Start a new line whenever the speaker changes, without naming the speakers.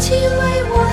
请为我